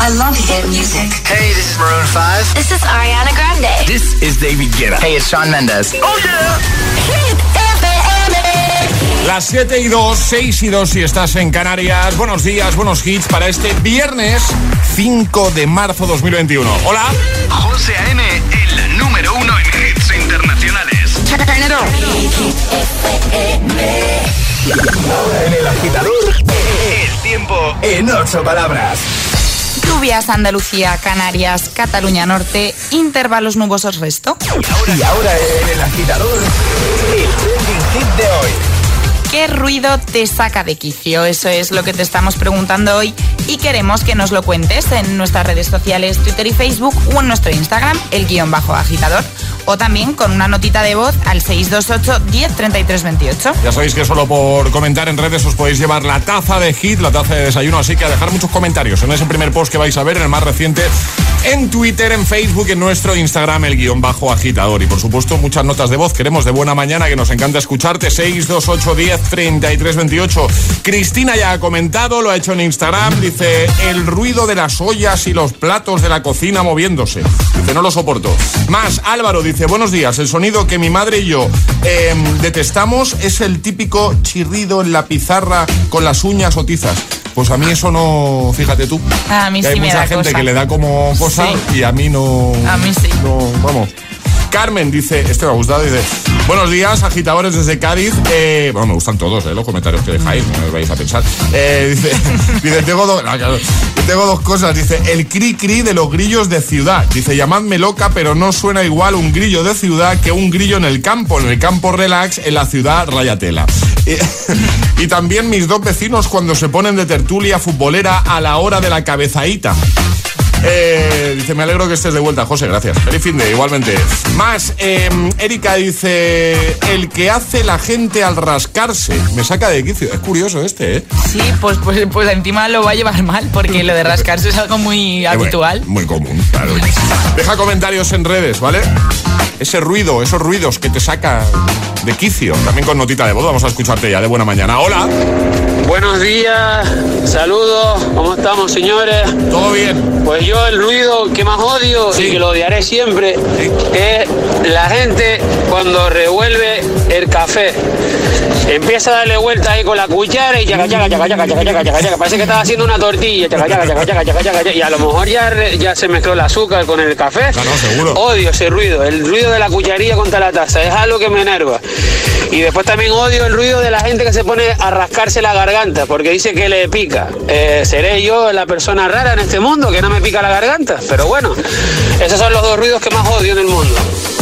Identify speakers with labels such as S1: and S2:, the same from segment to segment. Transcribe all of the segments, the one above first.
S1: I love hit music.
S2: Hey, this is Maroon 5.
S3: This is Ariana Grande.
S2: This is David Guetta. Hey, it's Sean Mendes.
S3: Oh yeah. Hit FM.
S4: Las 7 y 2, 6 y 2 si estás en Canarias. Buenos días, buenos hits para este viernes 5 de marzo 2021. Hola.
S5: José A.M., el número uno en hits internacionales.
S2: En el agitador, el tiempo en ocho palabras.
S6: Lluvias Andalucía, Canarias, Cataluña Norte, intervalos nubosos resto.
S2: Y ahora en el agitador, el trending hit de hoy.
S6: ¿Qué ruido te saca de quicio? Eso es lo que te estamos preguntando hoy y queremos que nos lo cuentes en nuestras redes sociales, Twitter y Facebook o en nuestro Instagram, el guion bajo agitador o también con una notita de voz al 628 10 28.
S4: Ya sabéis que solo por comentar en redes os podéis llevar la taza de hit, la taza de desayuno, así que a dejar muchos comentarios en ese primer post que vais a ver, en el más reciente, en Twitter, en Facebook, en nuestro Instagram, el guion bajo agitador. Y por supuesto, muchas notas de voz. Queremos de buena mañana que nos encanta escucharte. 628 10 33 28. Cristina ya ha comentado, lo ha hecho en Instagram. Dice el ruido de las ollas y los platos de la cocina moviéndose. Dice no lo soporto. Más, Álvaro dice buenos días. El sonido que mi madre y yo em, detestamos es el típico chirrido en la pizarra con las uñas o tizas. Pues a mí eso no, fíjate tú.
S6: A mí
S4: que
S6: sí
S4: hay
S6: me
S4: mucha
S6: da
S4: gente
S6: cosa.
S4: que le da como cosa
S6: Sí.
S4: y a mí no.
S6: A mí sí.
S4: No, vamos. Carmen dice, este me ha gustado, dice, buenos días, agitadores desde Cádiz. Eh, bueno, me gustan todos, eh, los comentarios que dejáis, no os vais a pensar. Eh, dice, dice ah, tengo dos cosas. Dice, el cri cri de los grillos de ciudad. Dice, llamadme loca, pero no suena igual un grillo de ciudad que un grillo en el campo. En el campo relax, en la ciudad rayatela. Y, también mis dos vecinos cuando se ponen de tertulia futbolera a la hora de la cabezadita. Eh, dice, me alegro que estés de vuelta, José, gracias. Feliz fin de, igualmente. Más, eh, Erika dice, el que hace la gente al rascarse. Me saca de quicio. Es curioso este, ¿eh?
S6: Sí, pues, pues, pues encima lo va a llevar mal porque lo de rascarse es algo muy
S4: Eh, bueno,
S6: habitual.
S4: Muy común, claro. Deja comentarios en redes, ¿vale? Ese ruido, esos ruidos que te saca de quicio. También con notita de voz, vamos a escucharte ya de buena mañana. Hola,
S7: Buenos días, saludos, ¿cómo estamos señores?
S4: ¿todo bien?
S7: Pues yo el ruido que más odio
S4: Sí.
S7: y que lo odiaré siempre
S4: Sí.
S7: es la gente cuando revuelve el café. Empieza a darle vuelta ahí con la cuchara y chaca. Parece que estás haciendo una tortilla, chaca, chaca, chaca, chaca, chaca, chaca. y a lo mejor ya, ya se mezcló el azúcar con el café.
S4: Claro, seguro.
S7: Odio ese ruido, el ruido de la cucharilla contra la taza, es algo que me enerva. Y después también odio el ruido de la gente que se pone a rascarse la garganta porque dice que le pica. Eh, ¿Seré yo la persona rara en este mundo que no me pica la garganta? Pero bueno, esos son los dos ruidos que más odio en el mundo.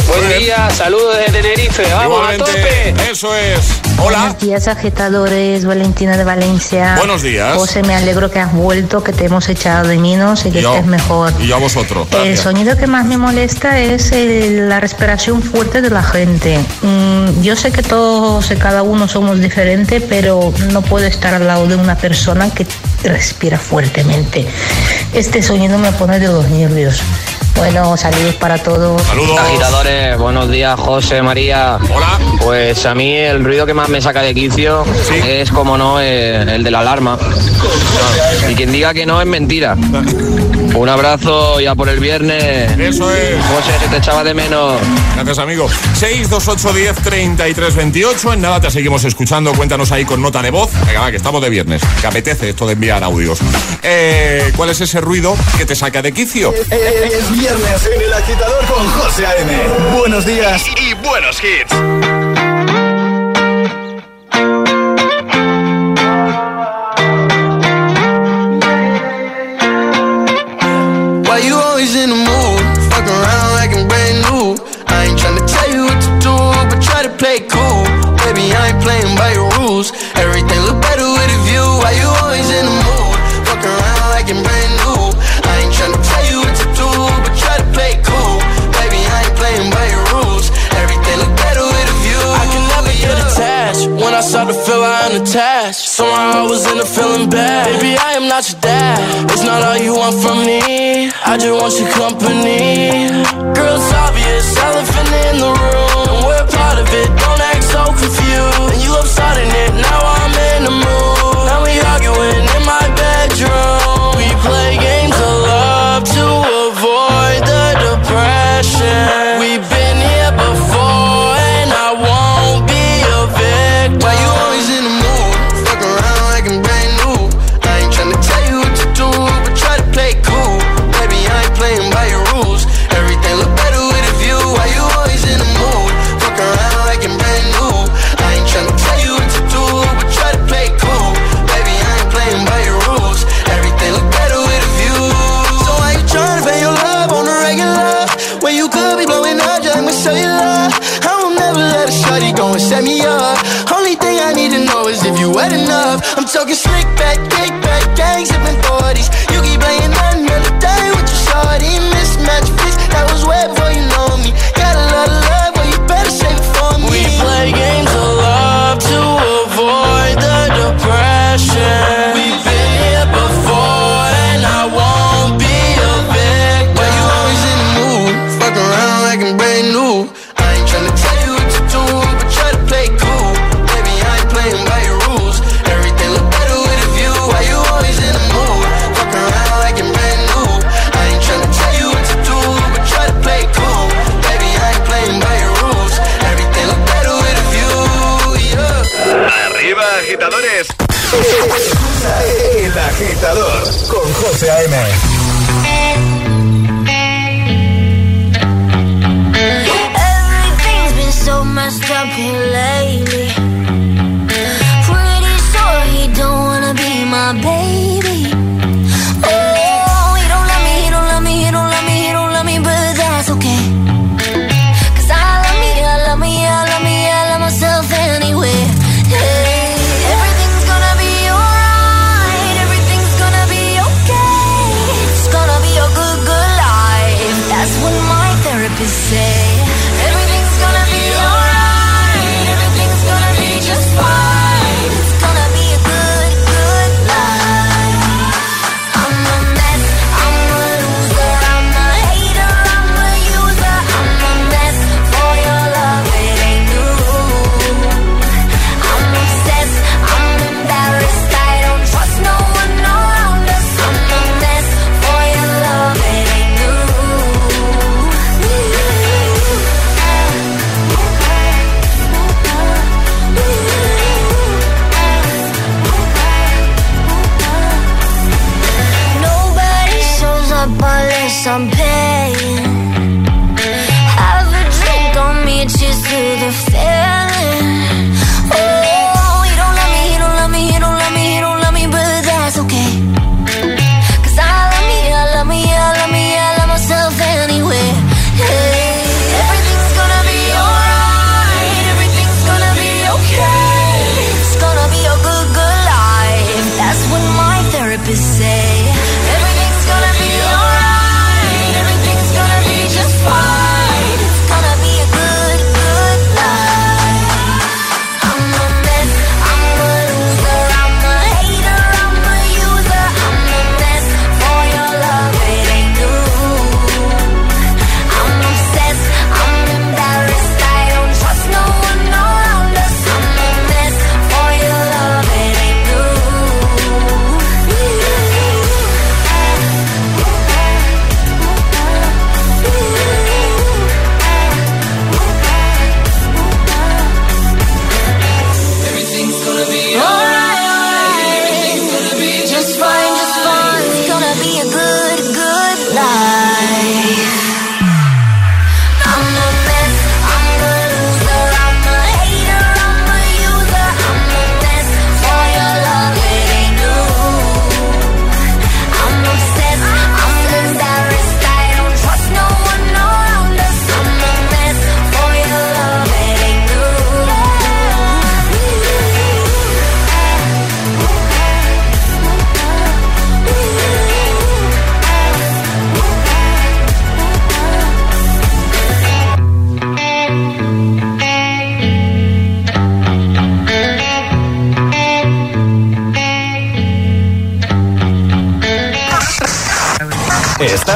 S7: Buen día, saludos desde Tenerife, vamos a tope.
S4: Eso es. Hola.
S8: Buenos días, agitadores. Valentina de Valencia.
S4: Buenos días.
S8: José, me alegro que has vuelto, que te hemos echado de menos y que
S4: yo.
S8: estés mejor.
S4: Y yo a vosotros.
S8: El
S4: gracias.
S8: sonido que más me molesta es el- la respiración fuerte de la gente. Mm, yo sé que todos y cada uno somos diferentes, pero no puedo estar al lado de una persona que respira fuertemente. Este sonido me pone de los nervios. Bueno, saludos para todos.
S4: Saludos.
S9: Agitadores, buenos días, José, María.
S4: Hola.
S9: Pues a mí el ruido que más me saca de quicio
S4: Sí.
S9: es, como no, eh, el de la alarma. Y quien diga que no es mentira. Un abrazo ya por el viernes.
S4: Eso es.
S9: José, se te echaba de menos.
S4: Gracias, amigo. 628 10 33 28. En nada te seguimos escuchando. Cuéntanos ahí con nota de voz. Venga, va, que estamos de viernes. Que apetece esto de enviar audios. Eh, ¿Cuál es ese ruido que te saca de quicio?
S2: Es viernes en el agitador con José A.M. Buenos días.
S5: Y buenos hits.
S10: In a feeling bad. Baby, I am not your dad. It's not all you want from me. I just want your company. Girl, it's obvious, elephant in the room. We're part of it. I'm
S11: talking slick back, big back, gang zipping 40s. You keep playing nothing the day with your shorty. Mismatch fits, that was web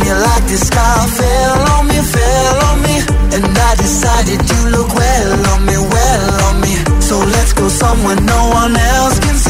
S12: Me like the sky fell on me, fell on me. And I decided you look well on me, well on me. So let's go somewhere no one else can see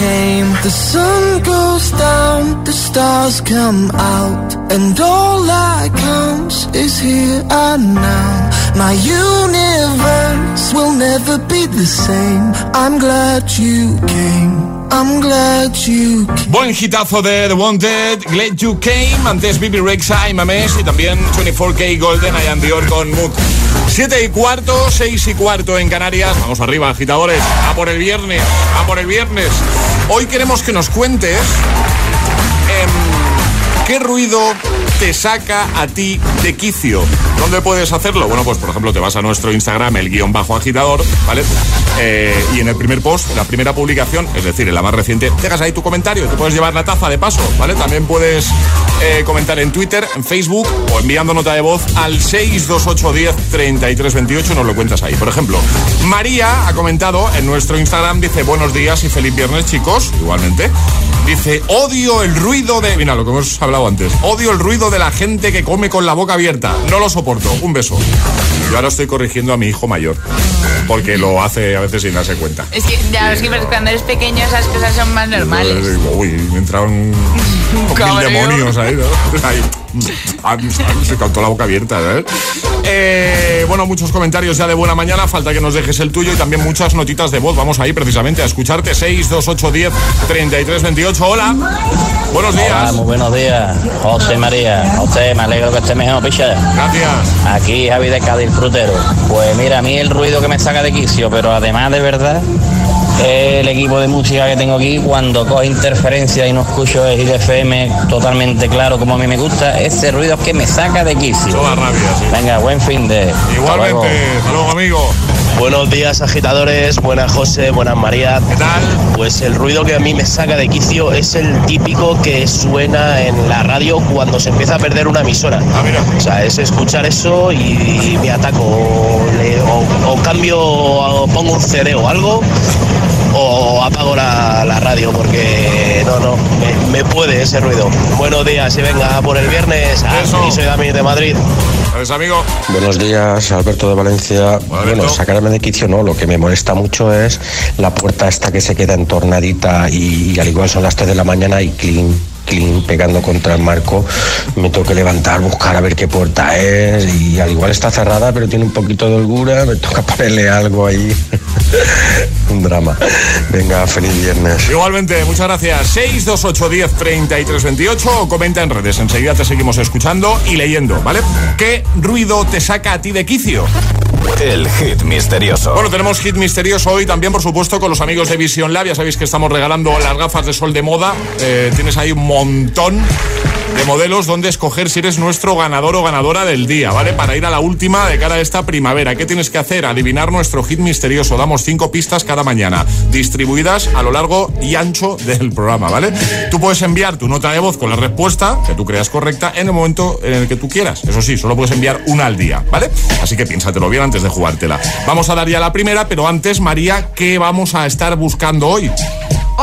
S12: Came. The sun goes down, the stars come out, and all that counts is here and now. My universe will never be the same. I'm glad you came. I'm glad you came.
S4: Buen hitazo de The Wanted, Glad You Came, antes Bibi Rexa y Mames y también 24K Golden, I Am Dior con Mood. 7 y cuarto, 6 y cuarto en Canarias. Vamos arriba, agitadores. A por el viernes, a por el viernes. Hoy queremos que nos cuentes em, qué ruido te saca a ti de quicio. ¿Dónde puedes hacerlo? Bueno, pues por ejemplo te vas a nuestro Instagram, el guion bajo agitador, ¿vale? Eh, y en el primer post, la primera publicación, es decir, en la más reciente, dejas ahí tu comentario, te puedes llevar la taza de paso, ¿vale? También puedes eh, comentar en Twitter, en Facebook o enviando nota de voz al 62810 3328 nos lo cuentas ahí. Por ejemplo, María ha comentado en nuestro Instagram, dice buenos días y feliz viernes chicos, igualmente. Dice, odio el ruido de... Mira, lo que hemos hablado antes. Odio el ruido de la gente que come con la boca abierta. No lo soporto. Un beso. Yo ahora estoy corrigiendo a mi hijo mayor. Porque lo hace a veces sin darse cuenta.
S6: Es que ya, es que cuando eres pequeño esas cosas son más normales.
S4: Uy, me entraron mil demonios ahí, ¿no? Ahí, ah, se cantó la boca abierta, ¿eh? Eh, Bueno, muchos comentarios ya de buena mañana. Falta que nos dejes el tuyo y también muchas notitas de voz. Vamos ahí precisamente a escucharte. 6, 2, 8, 10, 33, 28. Hola. Buenos días.
S13: Hola, muy buenos días, José María. José, me alegro que esté mejor, picha.
S4: Gracias.
S13: Aquí Javi de Cádiz Frutero. Pues mira, a mí el ruido que me saca de quicio, pero además de verdad, el equipo de música que tengo aquí, cuando coge interferencia y no escucho el FM totalmente claro como a mí me gusta, ese ruido es que me saca de quicio.
S4: Toda rabia, sí.
S13: Venga, buen fin de.
S4: Igualmente.
S13: luego.
S4: Hasta luego, amigo.
S14: Buenos días agitadores, buenas José, buenas María.
S4: ¿Qué tal?
S14: Pues el ruido que a mí me saca de quicio es el típico que suena en la radio cuando se empieza a perder una emisora.
S4: Ah, mira.
S14: O sea, es escuchar eso y me ataco. O, le- o- o cambio, o pongo un CD o algo, o apago la, la radio porque no, no, me, me puede ese ruido. Buenos días y venga por el viernes. Ah,
S4: Eso.
S14: y soy Dami de Madrid.
S4: ¿Sabes, amigo?
S15: Buenos días, Alberto de Valencia. Bueno, sacarme de quicio no, lo que me molesta mucho es la puerta esta que se queda entornadita y, y al igual son las 3 de la mañana y clean, clean, pegando contra el marco. Me tengo que levantar, buscar a ver qué puerta es y al igual está cerrada pero tiene un poquito de holgura, me toca ponerle algo ahí. un drama. Venga, feliz viernes.
S4: Igualmente, muchas gracias. 628 10 33 28 o comenta en redes. Enseguida te seguimos escuchando y leyendo, ¿vale? ¿Qué ruido te saca a ti de quicio?
S2: El hit misterioso.
S4: Bueno, tenemos hit misterioso hoy también, por supuesto, con los amigos de Vision Lab. Ya sabéis que estamos regalando las gafas de sol de moda. Eh, tienes ahí un montón. de modelos donde escoger si eres nuestro ganador o ganadora del día, ¿vale? Para ir a la última de cara a esta primavera. ¿Qué tienes que hacer? Adivinar nuestro hit misterioso. Damos cinco pistas cada mañana, distribuidas a lo largo y ancho del programa, ¿vale? Tú puedes enviar tu nota de voz con la respuesta que tú creas correcta en el momento en el que tú quieras. Eso sí, solo puedes enviar una al día, ¿vale? Así que piénsatelo bien antes de jugártela. Vamos a dar ya la primera, pero antes, María, ¿qué vamos a estar buscando hoy?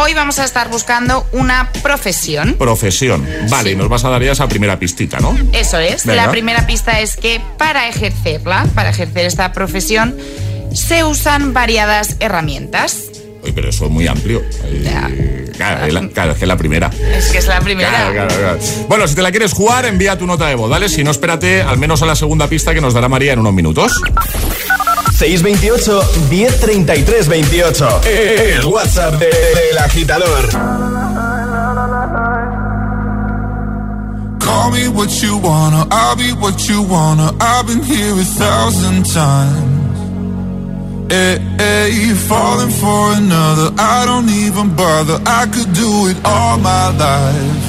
S16: Hoy vamos a estar buscando una profesión.
S4: Profesión. Vale, y nos vas a dar ya esa primera pistita, ¿no?
S16: Eso es.
S4: Venga.
S16: La primera pista es que para ejercerla, para ejercer esta profesión, se usan variadas herramientas.
S4: Oye, pero eso es muy amplio. Claro, es la, claro, es que es la primera.
S16: Es que es la primera.
S4: Claro, claro, claro. Bueno, si te la quieres jugar, envía tu nota de voz, ¿vale? Si no, espérate al menos a la segunda pista que nos dará María en unos minutos.
S2: 628 1033 28. El WhatsApp de- del agitador.
S17: Call me what you wanna, I'll be what you wanna. I've been here a thousand times. Hey, hey, falling for another, I don't even bother. I could do it all my life.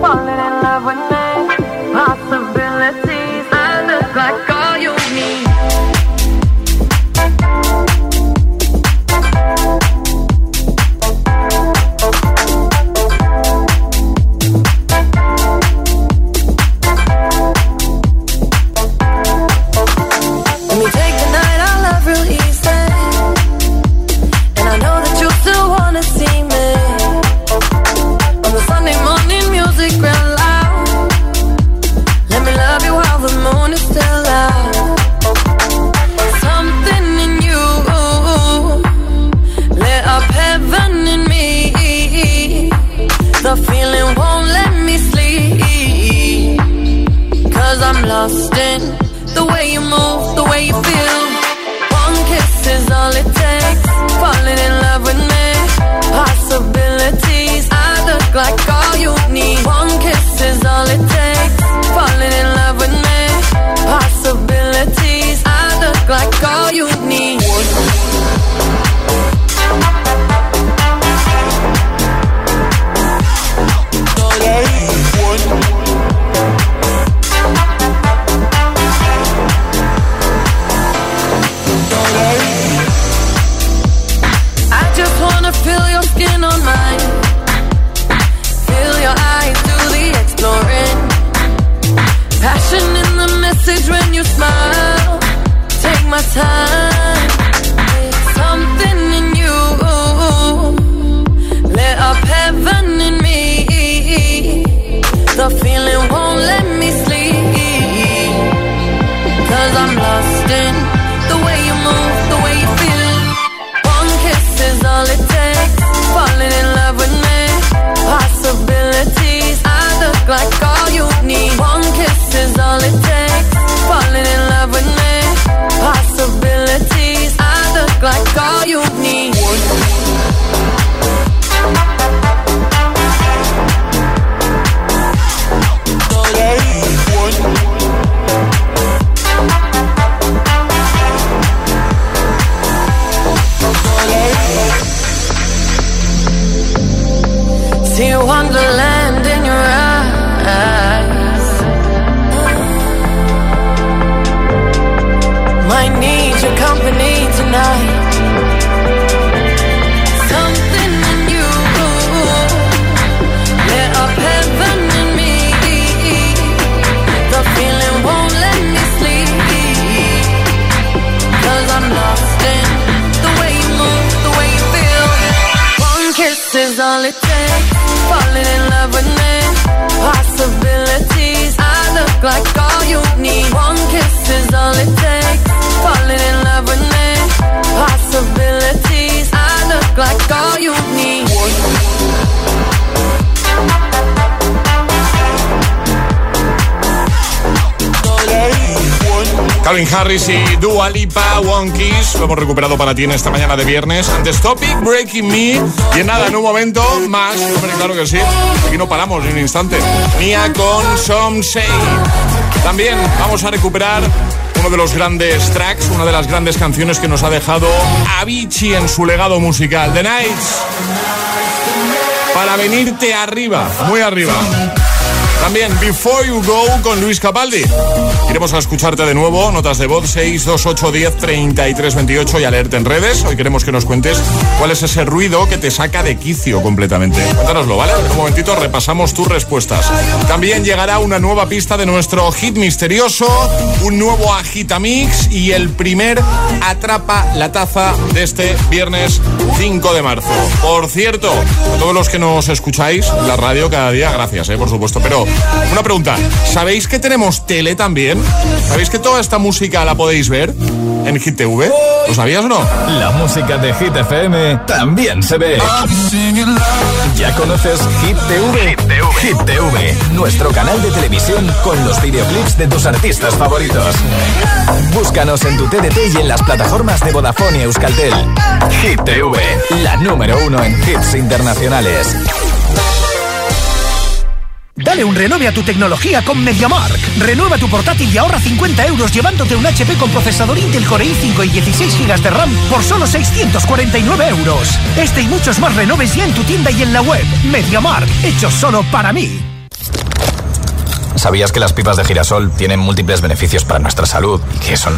S18: falling in love with me.
S4: Lots of. Dua One lo hemos recuperado para ti en esta mañana de viernes. Antes Topic, Breaking Me. Y en nada, en un momento más, claro que sí. Aquí no paramos ni un instante. Mía con Some Say. También vamos a recuperar uno de los grandes tracks, una de las grandes canciones que nos ha dejado Avicii en su legado musical, The Nights. Para venirte arriba, muy arriba. También Before You Go con Luis Capaldi. Iremos a escucharte de nuevo. Notas de voz 628 10 33 28 y alerta en redes. Hoy queremos que nos cuentes cuál es ese ruido que te saca de quicio completamente. Cuéntanoslo, ¿vale? En un momentito repasamos tus respuestas. También llegará una nueva pista de nuestro hit misterioso, un nuevo agitamix y el primer atrapa la taza de este viernes 5 de marzo. Por cierto, a todos los que nos escucháis la radio cada día, gracias, eh, por supuesto. Pero una pregunta, ¿sabéis que tenemos tele también? ¿Sabéis que toda esta música la podéis ver en Hit TV? ¿Lo sabías o no?
S2: La música de Hit FM también se ve. ¿Ya conoces Hit TV? Hit TV, nuestro canal de televisión con los videoclips de tus artistas favoritos. Búscanos en tu TDT y en las plataformas de Vodafone y Euskaltel. Hit TV, la número uno en hits internacionales.
S19: Dale un renove a tu tecnología con MediaMark. Renueva tu portátil y ahorra 50 euros llevándote un HP con procesador Intel Core i5 y 16 GB de RAM por solo 649 euros. Este y muchos más renoves ya en tu tienda y en la web. MediaMark, hecho solo para mí.
S20: ¿Sabías que las pipas de girasol tienen múltiples beneficios para nuestra salud y que son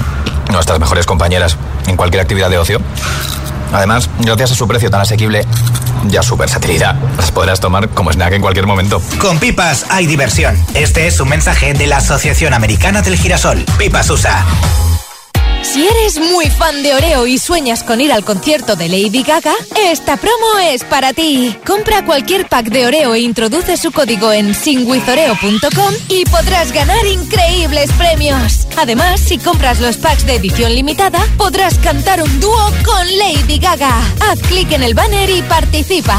S20: nuestras mejores compañeras en cualquier actividad de ocio? Además, gracias a su precio tan asequible y a su versatilidad, las podrás tomar como snack en cualquier momento.
S21: Con pipas hay diversión. Este es un mensaje de la Asociación Americana del Girasol. Pipas USA.
S22: Si eres muy fan de Oreo y sueñas con ir al concierto de Lady Gaga, esta promo es para ti. Compra cualquier pack de Oreo e introduce su código en singwithoreo.com y podrás ganar increíbles premios. Además, si compras los packs de edición limitada, podrás cantar un dúo con Lady Gaga. Haz clic en el banner y participa.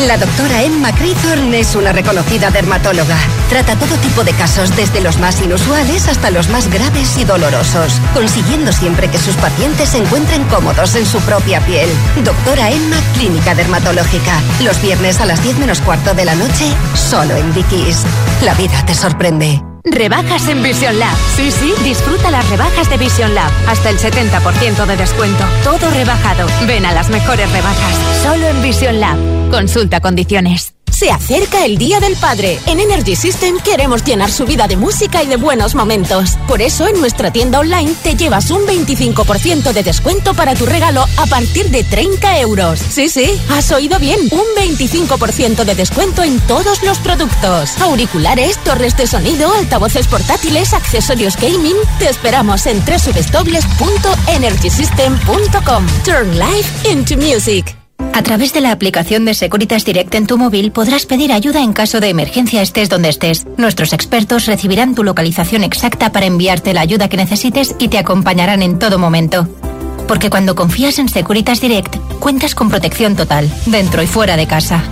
S23: La doctora Emma Craythorne es una reconocida dermatóloga. Trata todo tipo de casos, desde los más inusuales hasta los más graves y dolorosos, consiguiendo siempre que sus pacientes se encuentren cómodos en su propia piel. Doctora Emma Clínica Dermatológica. Los viernes a las 10 menos cuarto de la noche, solo en Dickies. La vida te sorprende.
S24: Rebajas en Vision Lab. Sí, sí, disfruta las rebajas de Vision Lab. Hasta el 70% de descuento. Todo rebajado. Ven a las mejores rebajas. Solo en Vision Lab. Consulta condiciones.
S25: Se acerca el Día del Padre. En Energy System queremos llenar su vida de música y de buenos momentos. Por eso en nuestra tienda online te llevas un 25% de descuento para tu regalo a partir de 30 euros. Sí, sí, has oído bien. Un 25% de descuento en todos los productos. Auriculares, torres de sonido, altavoces portátiles, accesorios gaming. Te esperamos en www.energysystem.com. Turn life into music.
S26: A través de la aplicación de Securitas Direct en tu móvil podrás pedir ayuda en caso de emergencia estés donde estés. Nuestros expertos recibirán tu localización exacta para enviarte la ayuda que necesites y te acompañarán en todo momento. Porque cuando confías en Securitas Direct, cuentas con protección total, dentro y fuera de casa.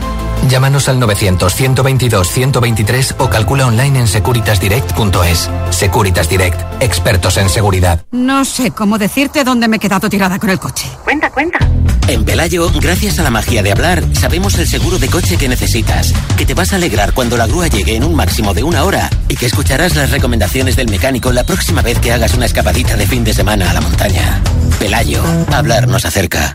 S27: Llámanos al 900-122-123 o calcula online en securitasdirect.es. Securitas Direct, expertos en seguridad.
S28: No sé cómo decirte dónde me he quedado tirada con el coche.
S29: Cuenta, cuenta. En Pelayo, gracias a la magia de hablar, sabemos el seguro de coche que necesitas, que te vas a alegrar cuando la grúa llegue en un máximo de una hora y que escucharás las recomendaciones del mecánico la próxima vez que hagas una escapadita de fin de semana a la montaña. Pelayo, hablar nos acerca.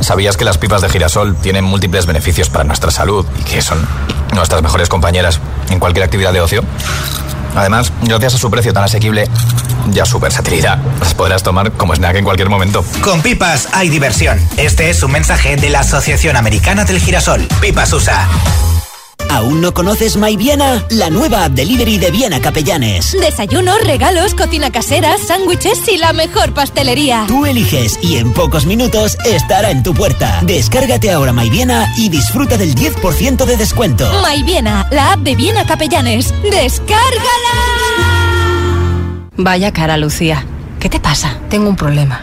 S20: ¿Sabías que las pipas de girasol tienen múltiples beneficios para nuestra salud y que son nuestras mejores compañeras en cualquier actividad de ocio? Además, gracias a su precio tan asequible y a su versatilidad, las podrás tomar como snack en cualquier momento.
S21: Con pipas hay diversión. Este es un mensaje de la Asociación Americana del Girasol. Pipas USA.
S29: ¿Aún no conoces My Viena? La nueva app delivery de Viena Capellanes.
S22: Desayunos, regalos, cocina casera, sándwiches y la mejor pastelería.
S29: Tú eliges y en pocos minutos estará en tu puerta. Descárgate ahora My Viena y disfruta del 10% de descuento.
S22: My Viena, la app de Viena Capellanes. ¡Descárgala!
S30: Vaya cara, Lucía. ¿Qué te pasa? Tengo un problema.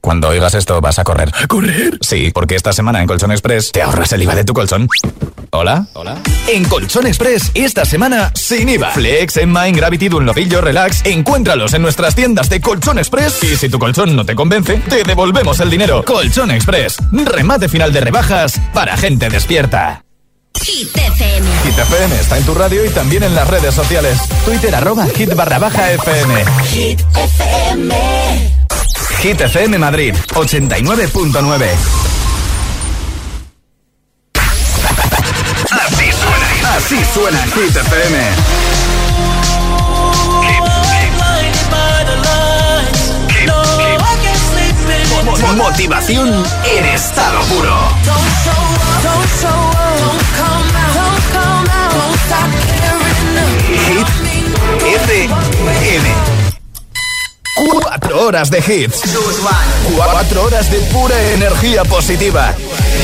S20: Cuando oigas esto vas a correr. ¿A correr? Sí, porque esta semana en Colchón Express te ahorras el IVA de tu colchón. ¿Hola? ¿Hola?
S2: En Colchón Express, esta semana, sin IVA. Flex, Emma, Gravity, Dunlopillo, Relax. Encuéntralos en nuestras tiendas de Colchón Express. Y si tu colchón no te convence, te devolvemos el dinero. Colchón Express. Remate final de rebajas para gente despierta.
S22: Hit FM.
S2: Hit FM está en tu radio y también en las redes sociales. Twitter arroba hit barra baja FM.
S22: Hit FM.
S2: Hit FM Madrid 89.9.
S5: Así suena.
S2: Así suena Hit FM. Mo- Motivación en estado puro. Hit FM. Cuatro horas de hits. Cuatro horas de pura energía positiva.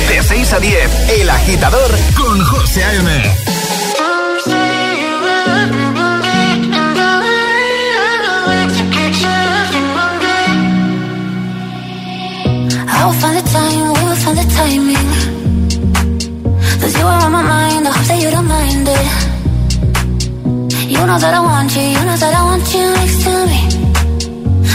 S2: De 6 a 10, El Agitador con José A.M.
S31: I will find the time, we will find the timing. Cause you are on my mind, I hope that you don't mind it. You know that I want you.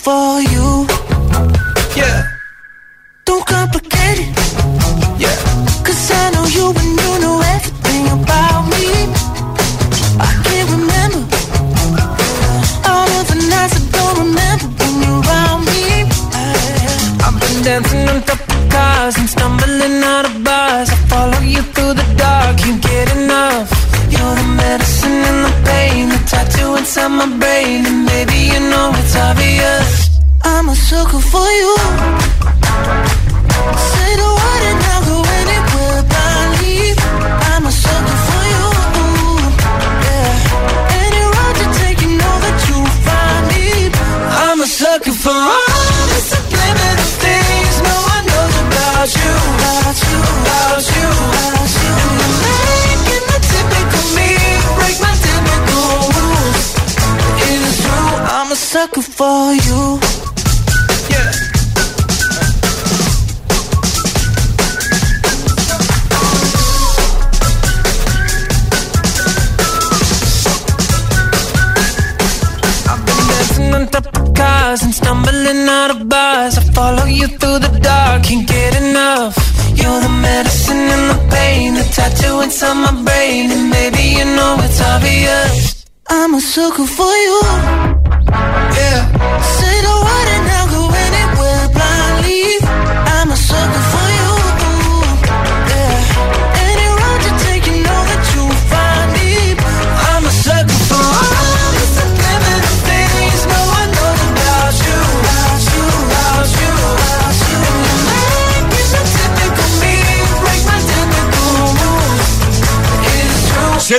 S32: for you. Yeah, Don't complicate it.
S12: Yeah.
S32: Cause I know you and you know everything about me. I can't remember. All of the nights I don't remember when you're around me
S12: I've been dancing on top of cars and stumbling out of bars. I follow you through the dark, can't get enough.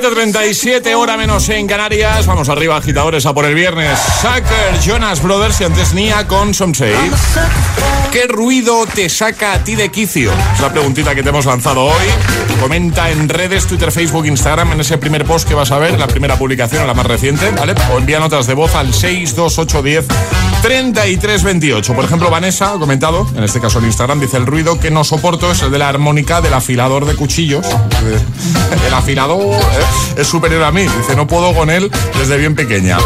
S4: 7.37, hora menos en Canarias. Vamos arriba, agitadores, a por el viernes. Sucker, Jonas Brothers y antes Nia con Somsei. ¿Qué ruido te saca a ti de quicio? Es la preguntita que te hemos lanzado hoy. Comenta en redes, Twitter, Facebook, Instagram, en ese primer post que vas a ver, la primera publicación, la más reciente, ¿vale? O envía notas de voz al 62810 3328. Por ejemplo, Vanessa ha comentado, en este caso en Instagram, dice el ruido que no soporto es el de la armónica del afilador de cuchillos. El afilador ¿eh? es superior a mí. Dice, no puedo con él desde bien pequeña.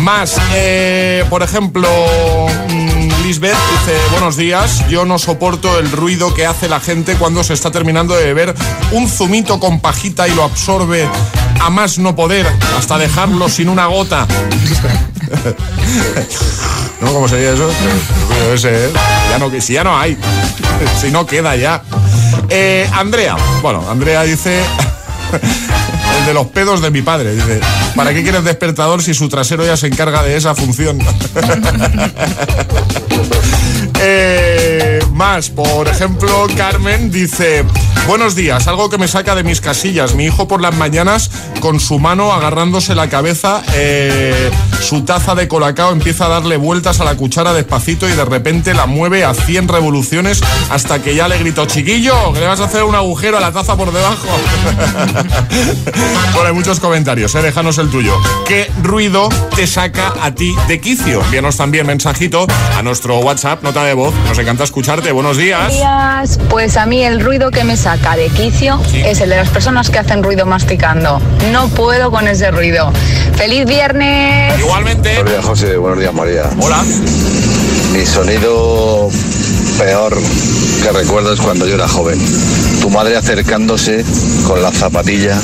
S4: Más, eh, por ejemplo, mm, Lisbeth dice, buenos días, yo no soporto el ruido que hace la gente cuando se está terminando de beber un zumito con pajita y lo absorbe a más no poder, hasta dejarlo sin una gota. ¿No? ¿Cómo sería eso? Ese, ¿eh? ya no, si ya no hay, si no queda ya. Eh, Andrea, bueno, Andrea dice de los pedos de mi padre. Dice, ¿para qué quieres despertador si su trasero ya se encarga de esa función? Eh, más, por ejemplo, Carmen dice, buenos días, algo que me saca de mis casillas. Mi hijo por las mañanas con su mano agarrándose la cabeza, eh, su taza de colacao empieza a darle vueltas a la cuchara despacito y de repente la mueve a 100 revoluciones hasta que ya le gritó, chiquillo, que le vas a hacer un agujero a la taza por debajo. bueno, hay muchos comentarios, ¿eh? déjanos el tuyo. ¿Qué ruido te saca a ti de quicio? Envíanos también mensajito a nuestro WhatsApp, nota de voz. Nos encanta escucharte. Buenos días.
S33: Buenos días. Pues a mí el ruido que me saca de quicio es el de las personas que hacen ruido masticando. No puedo con ese ruido. ¡Feliz viernes!
S4: Igualmente.
S34: Buenos días, José. Buenos días, María.
S4: Hola.
S34: Mi sonido peor que recuerdo es cuando yo era joven. Tu madre acercándose con la zapatilla.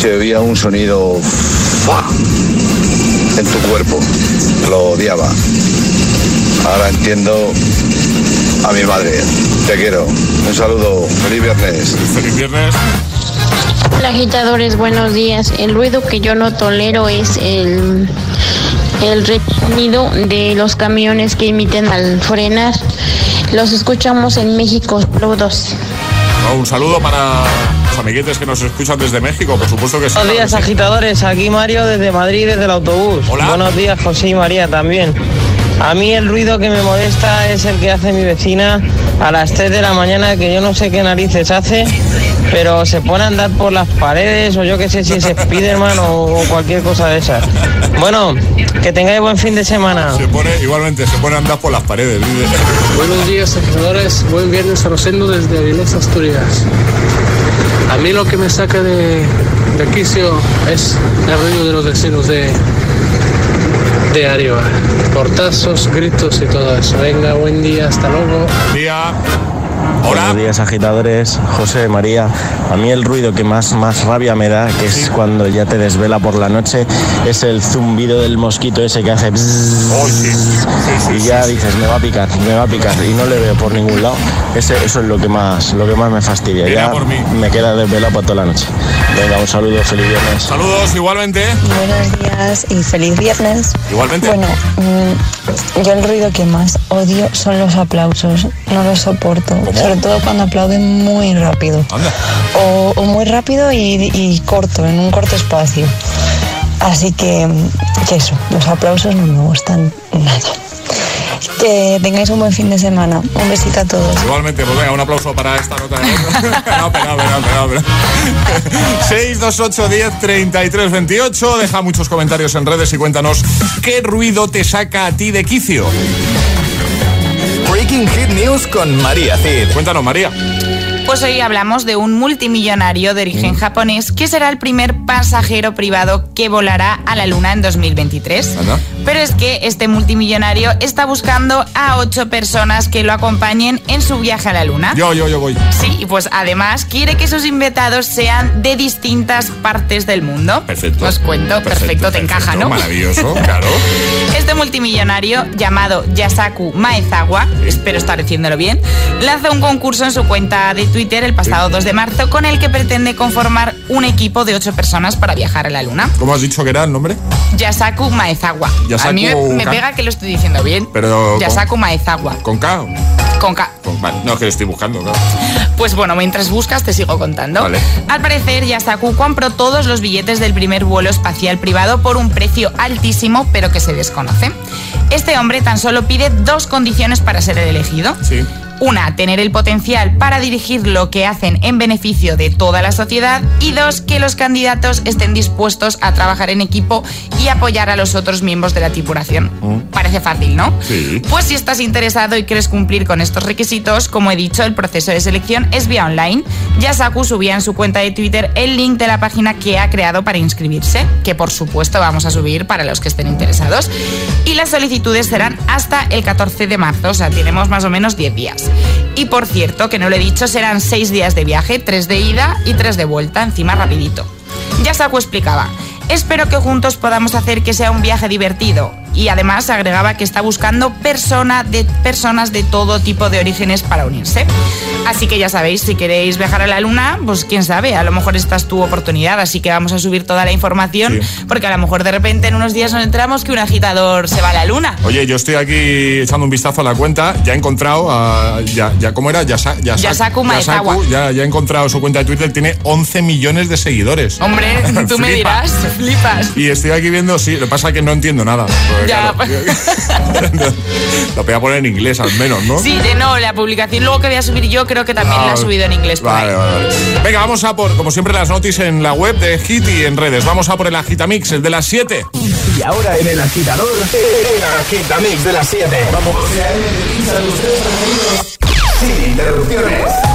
S34: Se oía un sonido en tu cuerpo. Lo odiaba. Ahora entiendo a mi madre. Te quiero. Un saludo. Feliz viernes.
S4: Feliz viernes.
S35: Hola agitadores, buenos días. El ruido que yo no tolero es el, el retenido de los camiones que emiten al frenar. Los escuchamos en México, saludos.
S4: Oh, un saludo para los amiguetes que nos escuchan desde México, por supuesto que sí.
S36: Buenos días, agitadores. Aquí Mario desde Madrid, desde el autobús.
S4: Hola.
S36: Buenos días, José y María también. A mí el ruido que me molesta es el que hace mi vecina a las 3 de la mañana, que yo no sé qué narices hace, pero se pone a andar por las paredes o yo qué sé si es Spiderman o, o cualquier cosa de esas. Bueno, que tengáis buen fin de semana.
S4: Se pone, igualmente, se pone a andar por las paredes.
S37: Buenos días, agitadores. Buen viernes a Rosendo desde Avilés, Asturias. A mí lo que me saca de, de quicio es el ruido de los vecinos de, de arriba. Portazos, gritos y todo eso. Venga, buen día, hasta luego.
S4: Día.
S38: Buenos días agitadores, José María. A mí el ruido que más, más rabia me da, que es cuando ya te desvela por la noche, es el zumbido del mosquito ese que hace bzzz, y ya dices, me va a picar, me va a picar, y no le veo por ningún lado. Ese, eso es lo que más, lo que más me fastidia. Ya
S4: por mí.
S38: me queda desvelado para toda la noche. Venga, un saludo, feliz viernes.
S4: Saludos, igualmente.
S39: Buenos días y feliz viernes.
S4: Igualmente.
S39: Bueno, mm, yo el ruido que más odio son los aplausos. No los soporto. Sobre todo cuando aplauden muy rápido. O, o muy rápido y, y corto, en un corto espacio. Así que, que eso, los aplausos no me gustan nada. Que tengáis un buen fin de semana. Un besito a todos.
S4: Igualmente, pues venga, un aplauso para esta nota de no, pero, pero, pero. 628 10 33 28. Deja muchos comentarios en redes y cuéntanos qué ruido te saca a ti de quicio.
S2: Breaking Hit News con María Cid.
S4: Cuéntanos, María.
S6: Pues hoy hablamos de un multimillonario de origen japonés que será el primer pasajero privado que volará a la Luna en 2023. Pero es que este multimillonario está buscando a ocho personas que lo acompañen en su viaje a la Luna.
S4: Yo, yo, yo voy.
S6: Sí, y pues además quiere que sus invitados sean de distintas partes del mundo.
S4: Perfecto.
S6: Os cuento, perfecto, te encaja, ¿no?
S4: Maravilloso, claro.
S6: Este multimillonario, llamado Yasaku Maezawa, espero estar diciéndolo bien, lanzó un concurso en su cuenta de Twitter el pasado 2 de marzo con el que pretende conformar un equipo de ocho personas para viajar a la Luna.
S4: ¿Cómo has dicho que era el nombre?
S6: Yasaku Maezawa.
S4: Yasaku
S6: a mí me, pega que lo estoy diciendo bien.
S4: Pero.
S6: Yasaku Maezawa.
S4: ¿Con K?
S6: Con K.
S4: vale, no, que estoy buscando, claro.
S6: Pues bueno, mientras buscas te sigo contando.
S4: Vale.
S6: Al parecer, Yasaku compró todos los billetes del primer vuelo espacial privado por un precio altísimo, pero que se desconoce. Este hombre tan solo pide dos condiciones para ser el elegido.
S4: Sí.
S6: Una, tener el potencial para dirigir lo que hacen en beneficio de toda la sociedad. Y dos, que los candidatos estén dispuestos a trabajar en equipo y apoyar a los otros miembros de la tripulación. Parece fácil, ¿no?
S4: Sí.
S6: Pues si estás interesado y quieres cumplir con estos requisitos, como he dicho, el proceso de selección es vía online. Yasaku subía en su cuenta de Twitter el link de la página que ha creado para inscribirse, que por supuesto vamos a subir para los que estén interesados. Y las solicitudes serán hasta el 14 de marzo, o sea, tenemos más o menos 10 días. Y por cierto, que no lo he dicho, serán 6 días de viaje, 3 de ida y 3 de vuelta, encima rapidito. Yasaku explicaba, espero que juntos podamos hacer que sea un viaje divertido. Y además agregaba que está buscando persona de, personas de todo tipo de orígenes para unirse. Así que ya sabéis, si queréis viajar a la luna, pues quién sabe, a lo mejor esta es tu oportunidad. Así que vamos a subir toda la información, porque a lo mejor de repente en unos días nos enteramos que un agitador se va a la luna.
S4: Oye, yo estoy aquí echando un vistazo a la cuenta. Ya he encontrado a. Ya, ya, ¿Cómo era? Yasa, Yasa-
S6: Yasaku Maezawa.
S4: ya, ya he encontrado su cuenta de Twitter. Tiene 11 millones de seguidores.
S6: Hombre, tú me dirás, flipas.
S4: Y estoy aquí viendo, sí, lo que pasa es que no entiendo nada.
S6: Ya,
S4: claro, lo voy a poner en inglés al menos, ¿no?
S6: Sí, de no, la publicación luego que voy a subir yo creo que también
S4: Ah,
S6: la he subido en inglés. por
S4: Vale,
S6: ahí.
S4: vale, vale. Venga, vamos a por, como siempre, las noticias en la web de Hit y en redes. Vamos a por el Agitamix, el de las 7.
S2: Y ahora en el agitador, el agitamix de las 7. Vamos. Sin interrupciones.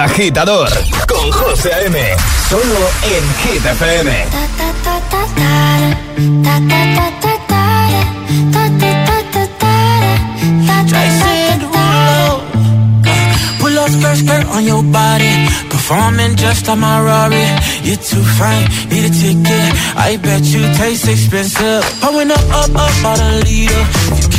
S2: Agitador con José A.M. Solo en Hit FM.
S12: Pull up skirt, skirt on your body. Performing just like my Rari. You're too fine, need a ticket. I bet you taste expensive. Pouring up, up, up, out a leader.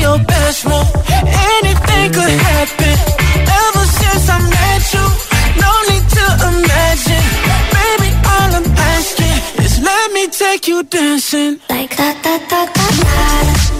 S12: Your best move. Anything could happen. Ever since I met you, no need to imagine. Baby, all I'm asking is let me take you dancing. Like that, that, that, that, that.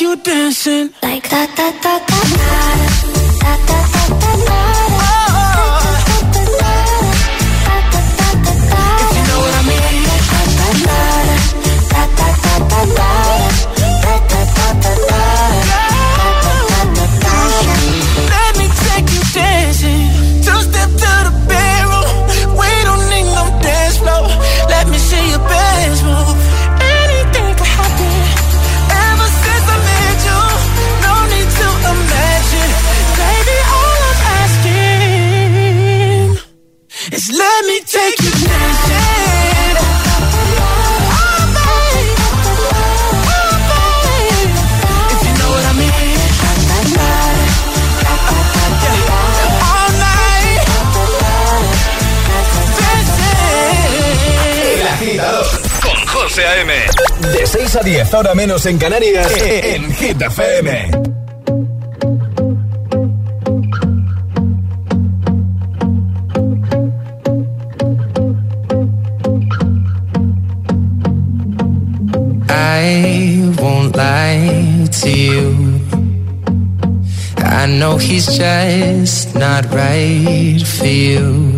S12: you dancing.
S2: 6 a 10, ahora menos en Canarias, en Hit FM.
S12: I won't lie to you. I know he's just not right for you.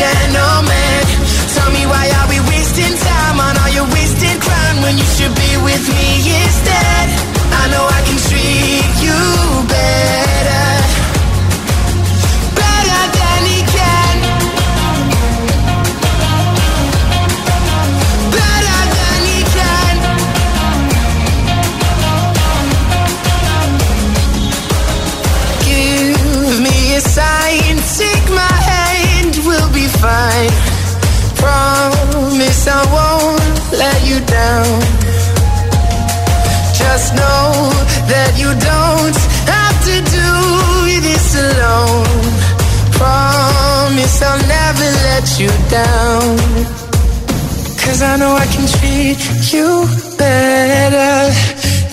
S12: gentleman. Tell me why are we wasting time on all your wasted crime when you should be with me instead? I know I can treat you better.
S40: Better than he can. Better than he can. Give me a sign, take my fine. Promise I won't let you
S12: down. Just know that you don't have to do this alone. Promise I'll never let you down. Cause I know I can treat you better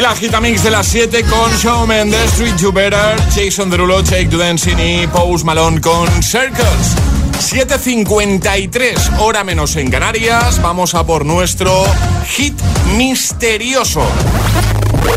S4: El agitamix de las 7 con Shawn Mendes, Street You Better, Jason Derulo, Take to Dancing y Pose Malone con Circles. 7.53, hora menos en Canarias. Vamos a por nuestro hit misterioso.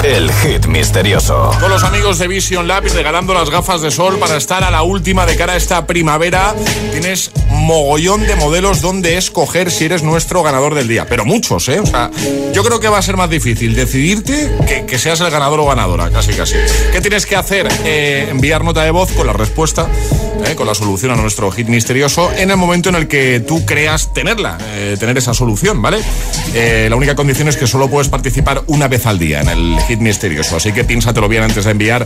S2: El hit misterioso.
S4: Con los amigos de Vision Lab regalando las gafas de sol para estar a la última de cara a esta primavera. Tienes mogollón de modelos donde escoger si eres nuestro ganador del día. Pero muchos, ¿eh? O sea, yo creo que va a ser más difícil decidirte que, que seas el ganador o ganadora, casi casi. ¿Qué tienes que hacer? Eh, enviar nota de voz con la respuesta, eh, con la solución a nuestro hit misterioso en el momento en el que tú creas tenerla, eh, tener esa solución, ¿vale? Eh, la única condición es que solo puedes participar una vez al día en el hit misterioso. Así que piénsatelo bien antes de enviar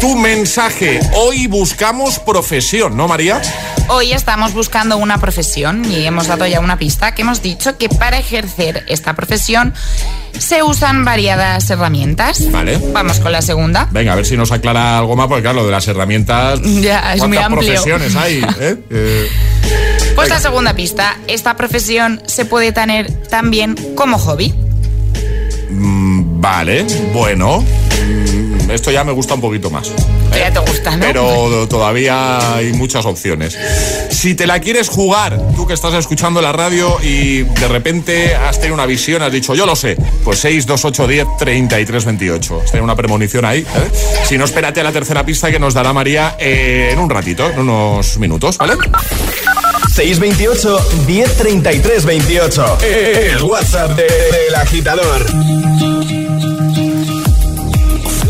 S4: tu mensaje. Hoy buscamos profesión, ¿no, María?
S6: Hoy estamos buscando una profesión y hemos dado ya una pista que hemos dicho que para ejercer esta profesión se usan variadas herramientas.
S4: Vale.
S6: Vamos con la segunda.
S4: Venga, a ver si nos aclara algo más, porque claro, lo de las herramientas.
S6: Ya, es muy
S4: ¿cuántas
S6: amplio.
S4: profesiones hay? eh? Eh,
S6: Pues la segunda pista, esta profesión se puede tener también como hobby.
S4: Vale, bueno. Esto ya me gusta un poquito más.
S6: Ya te gusta, ¿no?
S4: Pero todavía hay muchas opciones. Si te la quieres jugar, tú que estás escuchando la radio y de repente has tenido una visión, has dicho, yo lo sé, pues 6, 2, 8, 10, 33, 28. Has tenido una premonición ahí. ¿eh? Si no, espérate a la tercera pista que nos dará María eh, en un ratito, en unos minutos, ¿vale?
S2: 628 1033 28. El WhatsApp de- del agitador.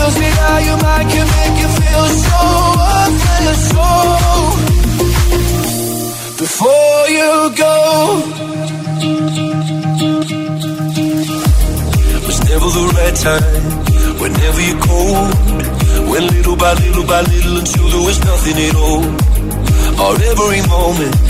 S41: hurting? It how your mind can make you feel so. So before you go, was never the right time. Whenever you're cold, went little by little by little until there was nothing at all. Or every moment,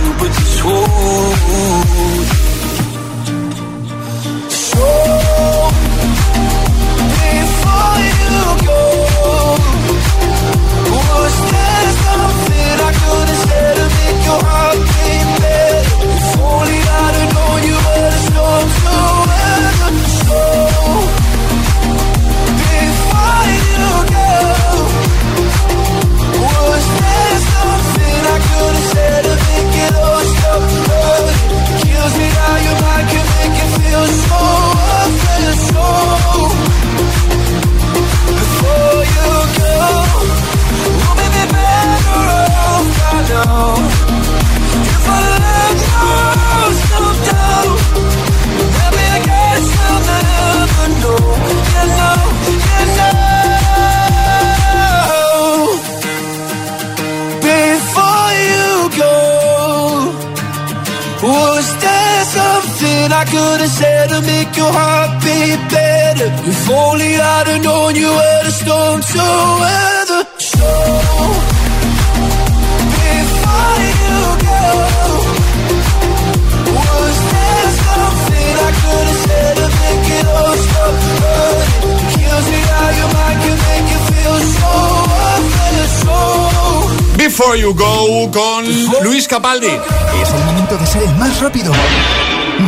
S4: Capaldi.
S2: Es el momento de ser el más rápido.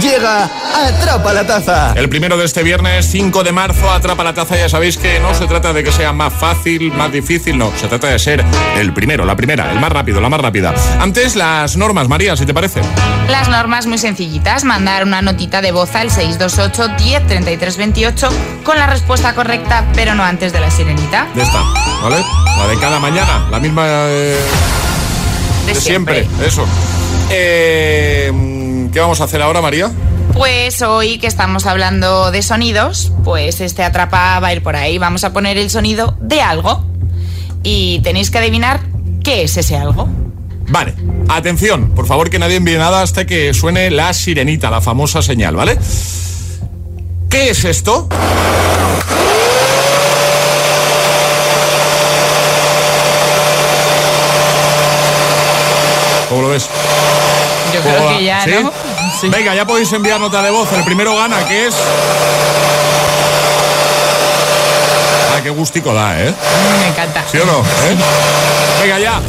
S2: Llega Atrapa la Taza.
S4: El primero de este viernes, 5 de marzo, Atrapa la Taza. Ya sabéis que no se trata de que sea más fácil, más difícil, no. Se trata de ser el primero, la primera, el más rápido, la más rápida. Antes, las normas, María, si te parece.
S6: Las normas muy sencillitas. Mandar una notita de voz al 628 10 33 28 con la respuesta correcta, pero no antes de la sirenita.
S4: Ya está, ¿vale? La de cada mañana, la misma eh,
S6: De siempre.
S4: Eso. Eh, ¿Qué vamos a hacer ahora, María?
S6: Pues hoy que estamos hablando de sonidos, pues este atrapa va a ir por ahí. Vamos a poner el sonido de algo y tenéis que adivinar qué es ese algo.
S4: Vale, atención, por favor que nadie envíe nada hasta que suene la sirenita, la famosa señal, ¿vale? ¿Qué es esto? ¿Cómo lo ves?
S6: Yo
S4: ¿Cómo
S6: creo
S4: va?
S6: que ya,
S4: ¿Sí?
S6: ¿no? Sí.
S4: Venga, ya podéis enviar nota de voz. El primero gana, que es. Ah, qué gustico da, ¿eh?
S6: Me encanta.
S4: ¿Sí o no? ¿Eh? Venga, ya.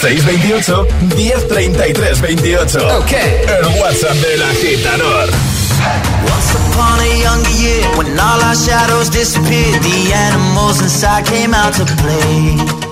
S2: 628 1033 28.
S32: Ok.
S2: El WhatsApp del agitador.
S32: Once upon a younger year, when all our shadows disappeared, the animals inside came out to play.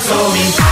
S32: told me.